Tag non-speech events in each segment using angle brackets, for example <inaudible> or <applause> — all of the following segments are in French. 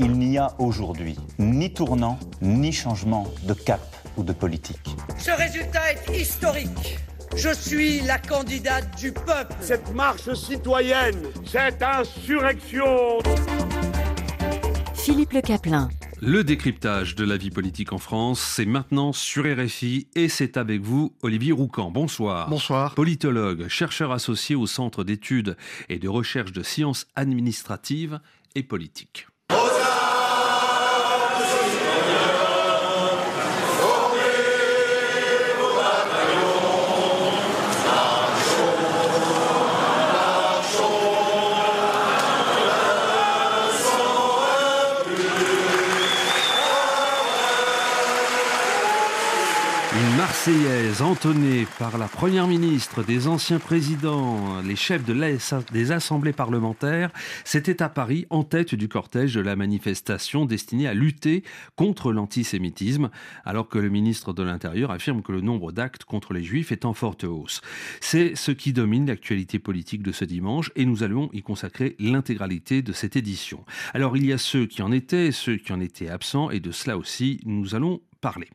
Il n'y a aujourd'hui ni tournant, ni changement de cap ou de politique. Ce résultat est historique. Je suis la candidate du peuple. Cette marche citoyenne, cette insurrection. Philippe Le Caplin. Le décryptage de la vie politique en France, c'est maintenant sur RFI et c'est avec vous, Olivier Roucan. Bonsoir. Bonsoir. Politologue, chercheur associé au Centre d'études et de recherche de sciences administratives et politiques. Hola. Par la Première ministre, des anciens présidents, les chefs de des assemblées parlementaires, c'était à Paris en tête du cortège de la manifestation destinée à lutter contre l'antisémitisme, alors que le ministre de l'Intérieur affirme que le nombre d'actes contre les juifs est en forte hausse. C'est ce qui domine l'actualité politique de ce dimanche et nous allons y consacrer l'intégralité de cette édition. Alors il y a ceux qui en étaient, ceux qui en étaient absents et de cela aussi nous allons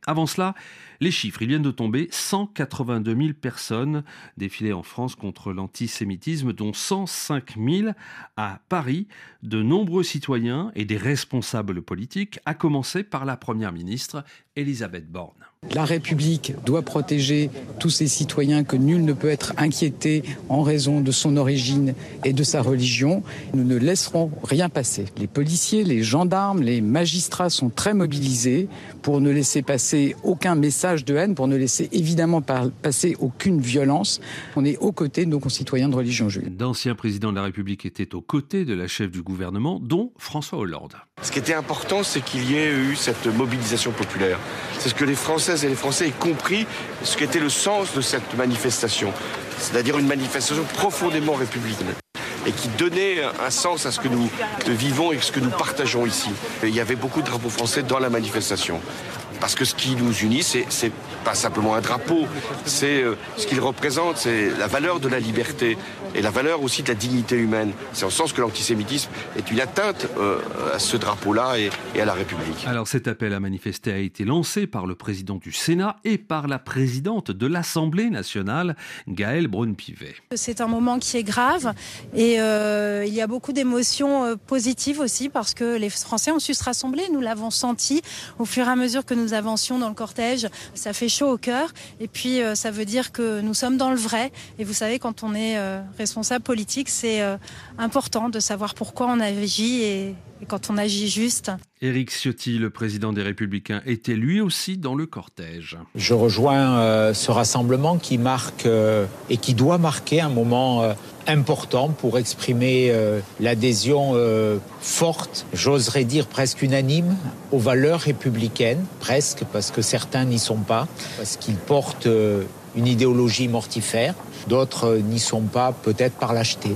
Avant cela, les chiffres, ils viennent de tomber. 182 000 personnes défilées en France contre l'antisémitisme, dont 105 000 à Paris. De nombreux citoyens et des responsables politiques, à commencer par la Première ministre Elisabeth Borne. La République doit protéger tous ses citoyens que nul ne peut être inquiété en raison de son origine et de sa religion. Nous ne laisserons rien passer. Les policiers, les gendarmes, les magistrats sont très mobilisés pour ne laisser passer aucun message de haine, pour ne laisser évidemment passer aucune violence. On est aux côtés de nos concitoyens de religion juive. D'anciens présidents de la République étaient aux côtés de la chef du gouvernement, dont François Hollande. Ce qui était important, c'est qu'il y ait eu cette mobilisation populaire. C'est ce que les Et les Français aient compris, ce qu'était le sens de cette manifestation. C'est-à-dire une manifestation profondément républicaine et qui donnait un sens à ce que nous vivons et ce que nous partageons ici. il y avait beaucoup de drapeaux français dans la manifestation. Parce que ce qui nous unit, c'est pas simplement un drapeau, c'est euh, ce qu'il représente, c'est la valeur de la liberté et la valeur aussi de la dignité humaine. C'est en sens que l'antisémitisme est une atteinte euh, à ce drapeau-là et, à la République. Alors cet appel à manifester a été lancé par le président du Sénat et par la présidente de l'Assemblée nationale, Gaëlle Braun-Pivet. C'est un moment qui est grave et euh, il y a beaucoup d'émotions positives aussi parce que les Français ont su se rassembler. Nous l'avons senti au fur et à mesure que nous dans le cortège. Ça fait chaud au cœur. Et puis, euh, ça veut dire que nous sommes dans le vrai. Et vous savez, quand on est euh, responsable politique, c'est euh, important de savoir pourquoi on agit et, quand on agit juste. Éric Ciotti, le président des Républicains, était lui aussi dans le cortège. Je rejoins ce rassemblement qui marque et qui doit marquer un moment important pour exprimer euh, l'adhésion euh, forte, j'oserais dire presque unanime, aux valeurs républicaines, presque parce que certains n'y sont pas, parce qu'ils portent euh, une idéologie mortifère, d'autres n'y sont pas peut-être par lâcheté.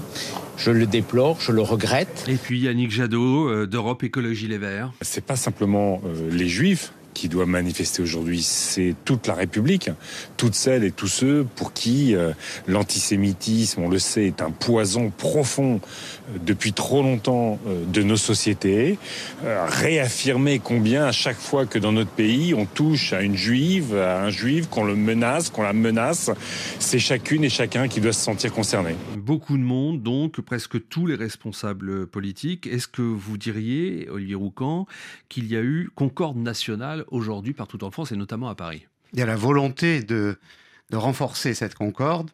Je le déplore, je le regrette. Et puis Yannick Jadot d'Europe Écologie Les Verts. C'est pas simplement les juifs qui doit manifester aujourd'hui, c'est toute la République, toutes celles et tous ceux pour qui euh, l'antisémitisme, on le sait, est un poison profond euh, depuis trop longtemps euh, de nos sociétés. réaffirmer combien à chaque fois que dans notre pays on touche à une juive, à un juif, qu'on le menace, qu'on la menace, c'est chacune et chacun qui doit se sentir concerné. Beaucoup de monde, donc presque tous les responsables politiques. Est-ce que vous diriez, Olivier Roucan, qu'il y a eu concorde nationale aujourd'hui partout en France et notamment à Paris. Il y a la volonté de, renforcer cette concorde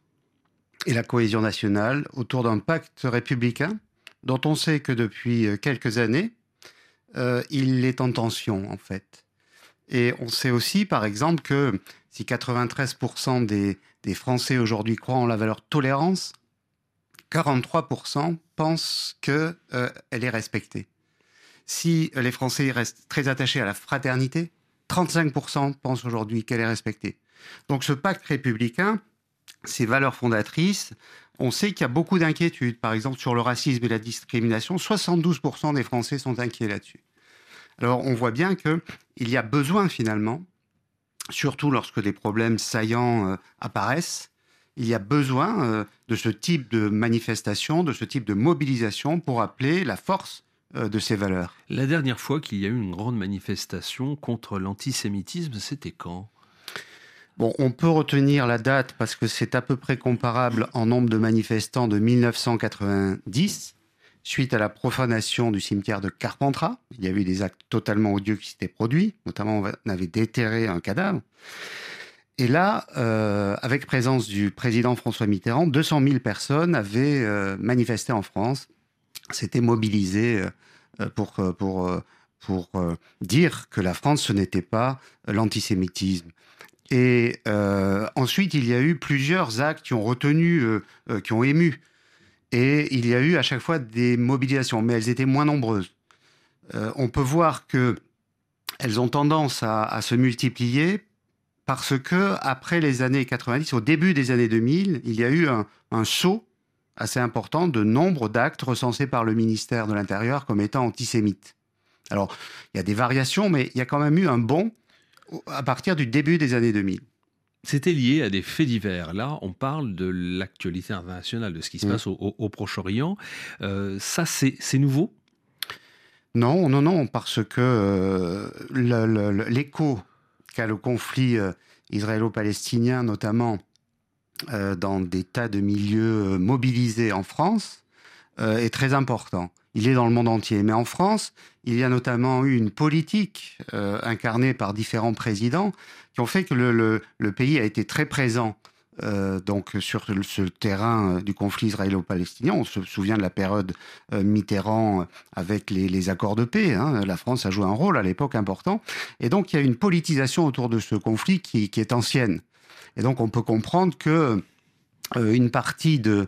et la cohésion nationale autour d'un pacte républicain dont on sait que depuis euh, quelques années, euh, il est en tension en fait. Et on sait aussi, par exemple, que si 93% des, des Français aujourd'hui croient en la valeur tolérance, 43% pensent qu'elle euh, est respectée. Si les Français restent très attachés à la fraternité, 35% pensent aujourd'hui qu'elle est respectée. Donc ce pacte républicain, ces valeurs fondatrices, on sait qu'il y a beaucoup d'inquiétudes, par exemple sur le racisme et la discrimination. 72% des Français sont inquiets là-dessus. Alors on voit bien qu'il y a besoin finalement, surtout lorsque des problèmes saillants euh, apparaissent, il y a besoin euh, de ce type de manifestation, de ce type de mobilisation pour appeler la force de ces valeurs. La dernière fois qu'il y a eu une grande manifestation contre l'antisémitisme, c'était quand? Bon, on peut retenir la date parce que c'est à peu près comparable en nombre de manifestants de 1990, suite à la profanation du cimetière de Carpentras. Il y a eu des actes totalement odieux qui s'étaient produits, notamment on avait déterré un cadavre. Et là, euh, avec présence du président François Mitterrand, 200 000 personnes avaient euh, manifesté en France, s'étaient mobilisées euh, pour, pour, pour dire que la France, ce n'était pas l'antisémitisme. Et ensuite, il y a eu plusieurs actes qui ont retenu, qui ont ému. Et il y a eu à chaque fois des mobilisations, mais elles étaient moins nombreuses. on peut voir que elles ont tendance à, se multiplier parce que après les années 90, au début des années 2000, il y a eu un, saut assez important de nombre d'actes recensés par le ministère de l'Intérieur comme étant antisémites. Alors, il y a des variations, mais il y a quand même eu un bond à partir du début des années 2000. C'était lié à des faits divers. Là, on parle de l'actualité internationale, de ce qui se mmh. passe au, Proche-Orient. Euh, ça, c'est nouveau? Non, non, non, parce que euh, l'écho qu'a le conflit euh, israélo-palestinien, notamment dans des tas de milieux euh, mobilisés en France, est très important. Il est dans le monde entier. Mais en France, il y a notamment eu une politique incarnée par différents présidents qui ont fait que le pays a été très présent euh, donc sur ce terrain euh, du conflit israélo-palestinien. On se souvient de la période euh, Mitterrand avec les, accords de paix. Hein. La France a joué un rôle à l'époque important. Et donc il y a une politisation autour de ce conflit qui, est ancienne. Et donc on peut comprendre que une partie de,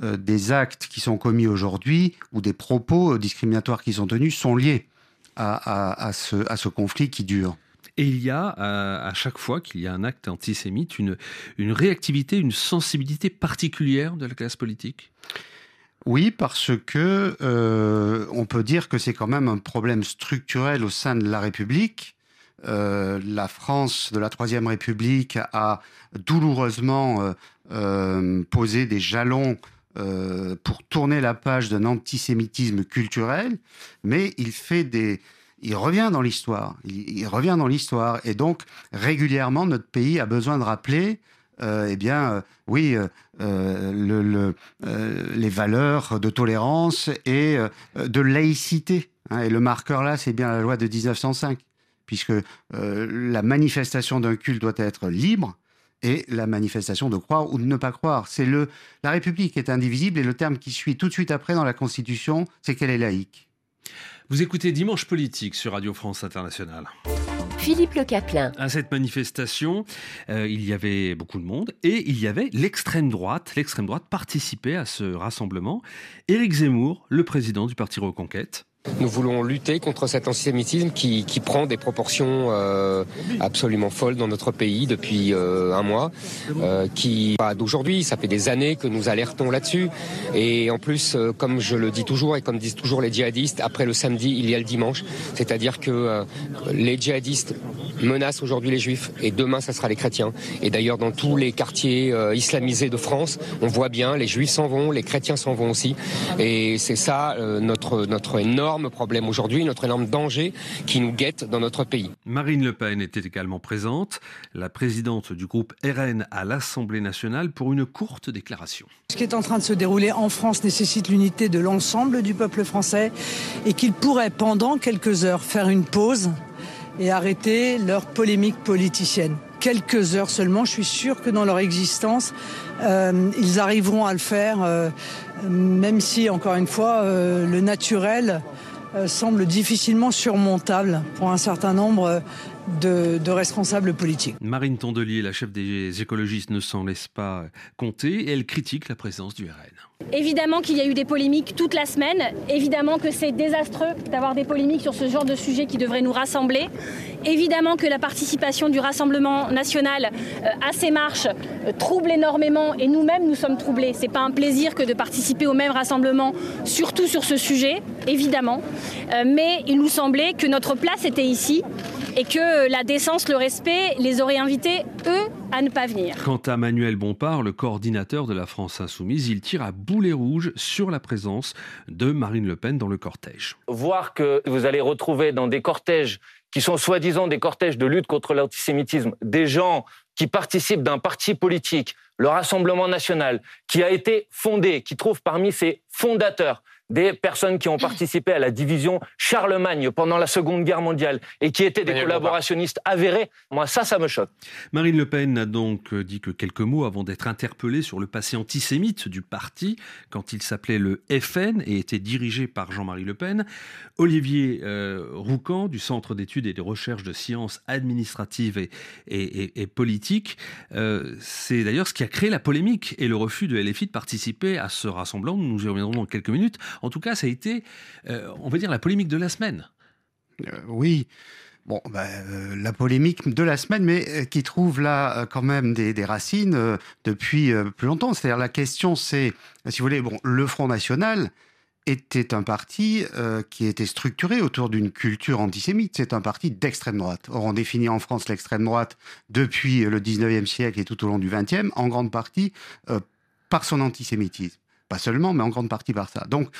des actes qui sont commis aujourd'hui ou des propos discriminatoires qui sont tenus sont liés à ce conflit qui dure. Et il y a, à, chaque fois qu'il y a un acte antisémite, une, une réactivité, une sensibilité particulière de la classe politique? Oui, parce que euh, on peut dire que c'est quand même un problème structurel au sein de la République. Euh, la France de la Troisième République a douloureusement euh, posé des jalons pour tourner la page d'un antisémitisme culturel, mais il fait des, il revient dans l'histoire. Il, revient dans l'histoire. Et donc, régulièrement, notre pays a besoin de rappeler, euh, eh bien, euh, oui, euh, les valeurs de tolérance et de laïcité. Hein. et le marqueur là, c'est bien la loi de 1905, puisque la manifestation d'un culte doit être libre et la manifestation de croire ou de ne pas croire. C'est le la République est indivisible et le terme qui suit tout de suite après dans la Constitution, c'est qu'elle est laïque. Vous écoutez Dimanche Politique sur Radio France Internationale. Philippe Le Caplin. À cette manifestation, euh, il y avait beaucoup de monde et il y avait l'extrême droite. L'extrême droite participait à ce rassemblement. Éric Zemmour, le président du Parti Reconquête, nous voulons lutter contre cet antisémitisme qui, prend des proportions euh, absolument folles dans notre pays depuis euh, un mois, euh, qui pas d'aujourd'hui, ça fait des années que nous alertons là-dessus. Et en plus, comme je le dis toujours et comme disent toujours les djihadistes, après le samedi, il y a le dimanche. C'est-à-dire que les djihadistes menacent aujourd'hui les juifs et demain, ça sera les chrétiens. Et d'ailleurs, dans tous les quartiers islamisés de France, on voit bien, les juifs s'en vont, les chrétiens s'en vont aussi. Et c'est ça notre, notre énorme problème aujourd'hui, notre énorme danger qui nous guette dans notre pays. Marine Le Pen était également présente, la présidente du groupe RN à l'Assemblée nationale, pour une courte déclaration. Ce qui est en train de se dérouler en France nécessite l'unité de l'ensemble du peuple français et qu'il pourrait pendant quelques heures faire une pause et arrêter leur polémique politicienne. Quelques heures seulement, je suis sûr que dans leur existence, euh, ils arriveront à le faire, euh, même si, encore une fois, euh, le naturel euh, semble difficilement surmontable pour un certain nombre de, responsables politiques. Marine Tondelier, la chef des écologistes, ne s'en laisse pas compter et elle critique la présence du RN. Évidemment qu'il y a eu des polémiques toute la semaine. Évidemment que c'est désastreux d'avoir des polémiques sur ce genre de sujet qui devrait nous rassembler. Évidemment que la participation du Rassemblement national euh, à ces marches euh, trouble énormément et nous-mêmes nous sommes troublés. C'est pas un plaisir que de participer au même rassemblement, surtout sur ce sujet, évidemment. Euh, mais il nous semblait que notre place était ici et que la décence, le respect les aurait invités, eux, à ne pas venir. Quant à Manuel Bompard, le coordinateur de la France insoumise, il tire à boulet rouge sur la présence de Marine Le Pen dans le cortège. Voir que vous allez retrouver dans des cortèges qui sont soi-disant des cortèges de lutte contre l'antisémitisme, des gens qui participent d'un parti politique, le Rassemblement national, qui a été fondé, qui trouve parmi ses fondateurs des personnes qui ont <coughs> participé à la division Charlemagne pendant la Seconde Guerre mondiale et qui étaient des collaborationnistes avérés, moi ça, ça me choque. Marine Le Pen n'a donc dit que quelques mots avant d'être interpellée sur le passé antisémite du parti quand il s'appelait le FN et était dirigé par Jean-Marie Le Pen. Olivier euh, Roucan du Centre d'études et de recherche de sciences administratives et, et, et, politiques, euh, c'est d'ailleurs ce qui a créé la polémique et le refus de LFI de participer à ce rassemblement. Nous y reviendrons dans quelques minutes. En tout cas, ça a été, euh, on va dire, la polémique de la semaine. Euh, oui. Bon, ben, euh, la polémique de la semaine, mais qui trouve là quand même des, racines depuis plus longtemps. C'est-à-dire la question, c'est, si vous voulez, bon, le Front National était un parti qui était structuré autour d'une culture antisémite. C'est un parti d'extrême droite. Or, on définit en France l'extrême droite depuis le 19e siècle et tout au long du 20e, en grande partie par son antisémitisme. Pas seulement, mais en grande partie par ça. Donc,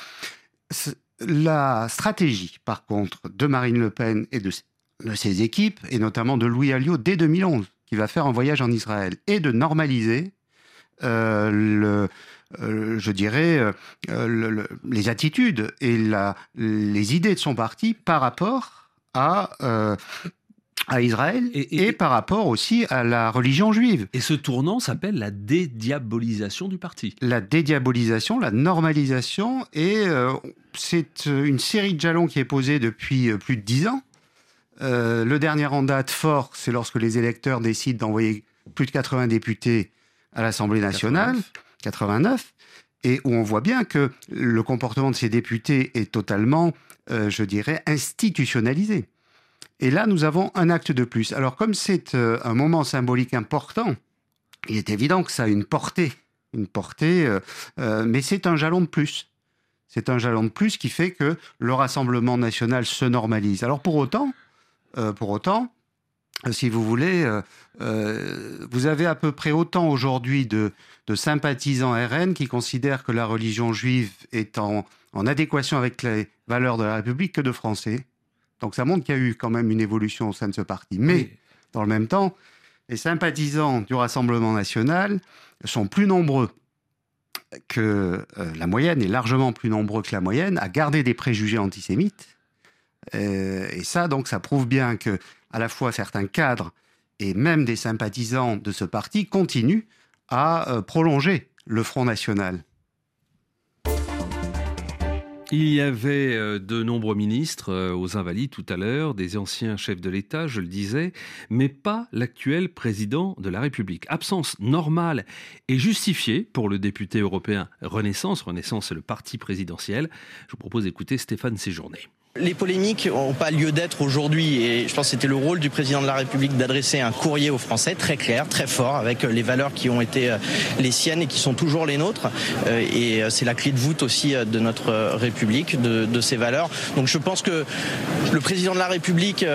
la stratégie, par contre, de Marine Le Pen et de, ses équipes, et notamment de Louis Alliot dès 2011, qui va faire un voyage en Israël, est de normaliser euh, le, euh, je dirais, euh, les attitudes et la, les idées de son parti par rapport à à Israël et, par rapport aussi à la religion juive. Et ce tournant s'appelle la dédiabolisation du parti. La dédiabolisation, la normalisation, et euh, c'est euh, une série de jalons qui est posée depuis euh, plus de dix ans. le dernier en date fort, c'est lorsque les électeurs décident d'envoyer plus de 80 députés à l'Assemblée nationale, 89, et où on voit bien que le comportement de ces députés est totalement, je dirais, institutionnalisé. Et là, nous avons un acte de plus. Alors, comme c'est euh, un moment symbolique important, il est évident que ça a une portée, euh, euh, mais c'est un jalon de plus. C'est un jalon de plus qui fait que le Rassemblement national se normalise. Alors pour autant, pour autant, si vous voulez, vous avez à peu près autant aujourd'hui de, sympathisants RN qui considèrent que la religion juive est en adéquation avec les valeurs de la République que de Français. Donc ça montre qu'il y a eu quand même une évolution au sein de ce parti. Mais dans le même temps, les sympathisants du Rassemblement national sont plus nombreux que euh, la moyenne, et largement plus nombreux que la moyenne, à garder des préjugés antisémites. Euh, et ça, donc, ça prouve bien que, à la fois, certains cadres et même des sympathisants de ce parti continuent à euh, prolonger le Front National. Il y avait euh, de nombreux ministres euh, aux Invalides tout à l'heure, des anciens chefs de l'État, je le disais, mais pas l'actuel président de la République. Absence normale et justifiée pour le député européen Renaissance. Renaissance, c'est le parti présidentiel. Je vous propose d'écouter Stéphane Séjourné. Les polémiques n'ont pas lieu d'être aujourd'hui et je pense que c'était le rôle du président de la République d'adresser un courrier aux Français très clair, très fort, avec les valeurs qui ont été euh, les siennes et qui sont toujours les nôtres. Euh, et euh, c'est la clé de voûte aussi de notre République, de, ces valeurs. Donc je pense que le président de la République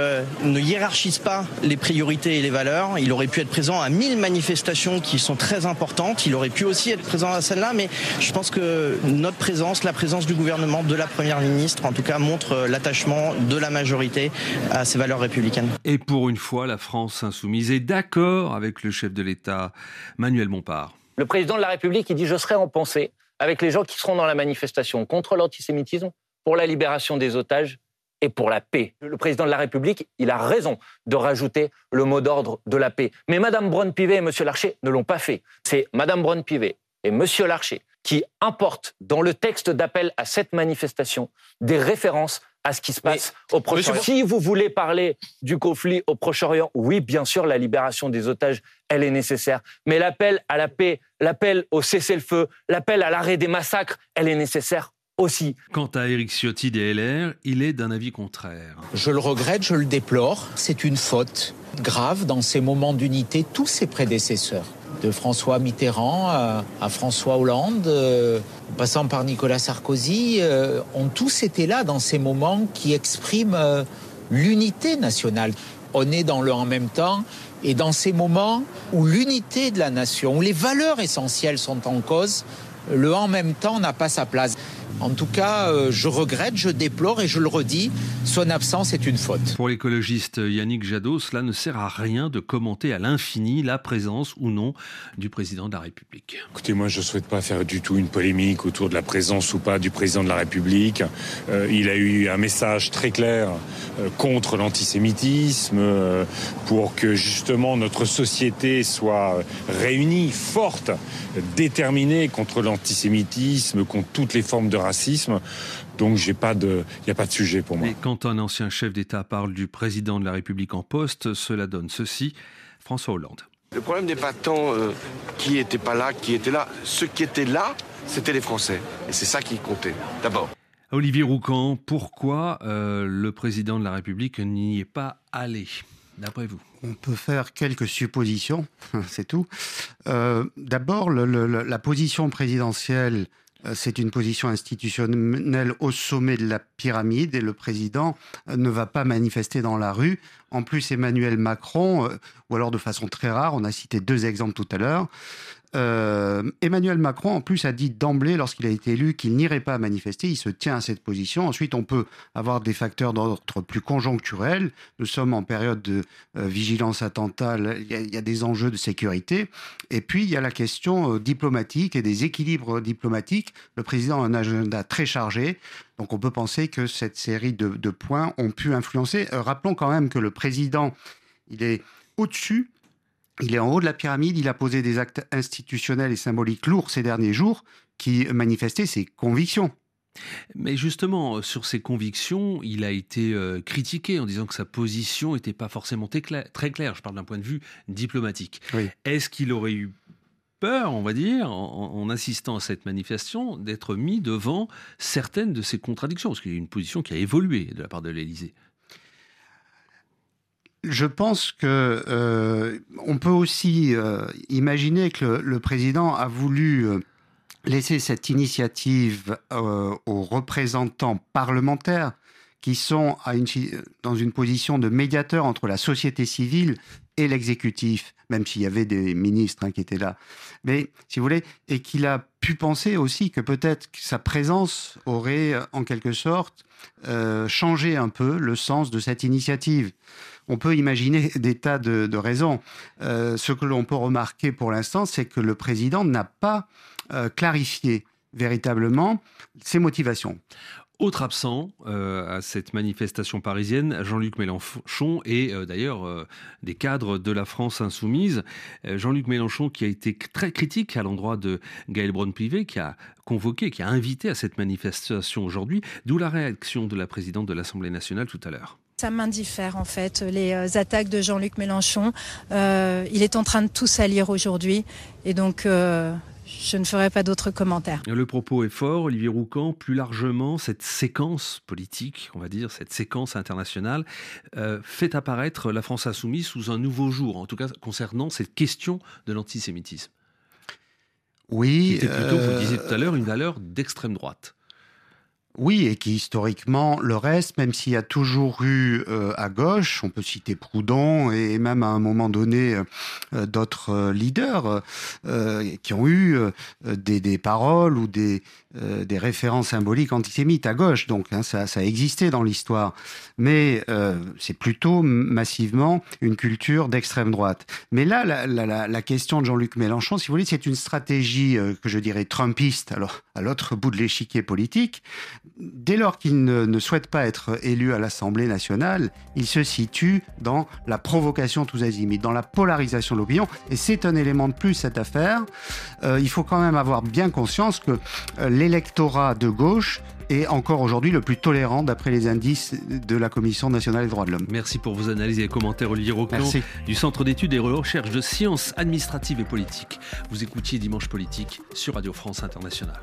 ne hiérarchise pas les priorités et les valeurs. Il aurait pu être présent à mille manifestations qui sont très importantes. Il aurait pu aussi être présent à celle-là, mais je pense que notre présence, la présence du gouvernement, de la Première ministre, en tout cas, montre l'attachement de la majorité à ces valeurs républicaines. Et pour une fois, la France insoumise est d'accord avec le chef de l'État, Manuel Bompard. Le président de la République, il dit Je serai en pensée avec les gens qui seront dans la manifestation contre l'antisémitisme, pour la libération des otages et pour la paix. Le président de la République, il a raison de rajouter le mot d'ordre de la paix. Mais Mme Braun-Pivet et M. Larcher ne l'ont pas fait. C'est Mme Braun-Pivet et M. Larcher qui importent dans le texte d'appel à cette manifestation des références à ce qui se passe au Proche-Orient. Si vous voulez parler du conflit au Proche-Orient, oui, bien sûr, la libération des otages, elle est nécessaire. Mais l'appel à la paix, l'appel au cessez-le-feu, l'appel à l'arrêt des massacres, elle est nécessaire aussi. Quant à Éric Ciotti des LR, il est d'un avis contraire. Je le regrette, je le déplore. C'est une faute grave dans ces moments d'unité, tous ses prédécesseurs de François Mitterrand à, François Hollande, euh, passant par Nicolas Sarkozy, euh, ont tous été là dans ces moments qui expriment euh, l'unité nationale. On est dans le en même temps et dans ces moments où l'unité de la nation, où les valeurs essentielles sont en cause, le en même temps n'a pas sa place. En tout cas, euh, je regrette, je déplore et je le redis, son absence est une faute. Pour l'écologiste Yannick Jadot, cela ne sert à rien de commenter à l'infini la présence ou non du président de la République. Écoutez, moi je ne souhaite pas faire du tout une polémique autour de la présence ou pas du président de la République. Euh, il a eu un message très clair euh, contre l'antisémitisme, euh, pour que justement notre société soit réunie, forte, déterminée contre l'antisémitisme, contre toutes les formes de racisme. Donc j'ai pas de, il n'y a pas de sujet pour moi. Mais quand un ancien chef d'État parle du président de la République en poste, cela donne ceci. François Hollande. Le problème n'est pas tant euh, qui n'était pas là, qui était là. Ceux qui étaient là, c'était les Français. Et c'est ça qui comptait, d'abord. Olivier Roucan, pourquoi euh, le président de la République n'y est pas allé d'après vous? On peut faire quelques suppositions, <laughs> c'est tout. Euh, D'abord, le, le, la position présidentielle euh, c'est une position institutionnelle au sommet de la pyramide et le président euh, ne va pas manifester dans la rue. En plus, Emmanuel Macron, euh, ou alors de façon très rare, on a cité deux exemples tout à l'heure, euh, Emmanuel Macron, en plus, a dit d'emblée, lorsqu'il a été élu, qu'il n'irait pas manifester. Il se tient à cette position. Ensuite, on peut avoir des facteurs d'ordre plus conjoncturels. Nous sommes en période de euh, vigilance attentat. Il y, a, des enjeux de sécurité. Et puis, il y a la question euh, diplomatique et des équilibres diplomatiques. Le président a un agenda très chargé. Donc, on peut penser que cette série de, points ont pu influencer. Rappelons quand même que le président, il est au-dessus il est en haut de la pyramide, il a posé des actes institutionnels et symboliques lourds ces derniers jours qui manifestaient ses convictions. Mais justement, sur ses convictions, il a été euh, critiqué en disant que sa position n'était pas forcément très claire. Je parle d'un point de vue diplomatique. Oui. Est-ce qu'il aurait eu peur, on va dire, en, en assistant à cette manifestation, d'être mis devant certaines de ses contradictions? Parce qu'il y a une position qui a évolué de la part de l'Élysée. Je pense que euh, on peut aussi euh, imaginer que le, président a voulu euh, laisser cette initiative euh, aux représentants parlementaires qui sont dans une position de médiateur entre la société civile et l'exécutif, même s'il y avait des ministres hein, qui étaient là. Mais, si vous voulez, et qu'il a pu penser aussi que peut-être sa présence aurait, en quelque sorte, changé un peu le sens de cette initiative. On peut imaginer des tas de, raisons. Euh, ce que l'on peut remarquer pour l'instant, c'est que le président n'a pas euh, clarifié véritablement ses motivations. Autre absent euh, à cette manifestation parisienne, Jean-Luc Mélenchon et d'ailleurs des cadres de la France insoumise. Jean-Luc Mélenchon qui a été très critique à l'endroit de Gaël Braun-Pivet, qui a convoqué, qui a invité à cette manifestation aujourd'hui, d'où la réaction de la présidente de l'Assemblée nationale tout à l'heure. Ça m'indiffère en fait, les attaques de Jean-Luc Mélenchon. Euh, il est en train de tout salir aujourd'hui et donc euh, je ne ferai pas d'autres commentaires. Le propos est fort, Olivier Roucan. Plus largement, cette séquence politique, on va dire, cette séquence internationale, euh, fait apparaître la France insoumise sous un nouveau jour, en tout cas concernant cette question de l'antisémitisme. Oui. Qui était plutôt, euh... vous le disiez tout à l'heure, une valeur d'extrême droite. Oui, et qui historiquement le reste, même s'il y a toujours eu euh, à gauche, on peut citer Proudhon et même à un moment donné euh, d'autres euh, leaders qui ont eu des, paroles ou des, des, références symboliques antisémites à gauche. Donc hein, ça, ça, a existé dans l'histoire, mais c'est plutôt massivement une culture d'extrême droite. Mais là, la, question de Jean-Luc Mélenchon, si vous voulez, c'est une stratégie que je dirais trumpiste. Alors à l'autre bout de l'échiquier politique dès lors qu'il ne, souhaite pas être élu à l'Assemblée nationale, il se situe dans la provocation tous azimuts, dans la polarisation de l'opinion. Et c'est un élément de plus, cette affaire. Euh, il faut quand même avoir bien conscience que euh, l'électorat de gauche est encore aujourd'hui le plus tolérant d'après les indices de la Commission nationale des droits de l'homme. Merci pour vos analyses et commentaires, Olivier Roclan, du Centre d'études et recherches de sciences administratives et politiques. Vous écoutiez Dimanche Politique sur Radio France Internationale.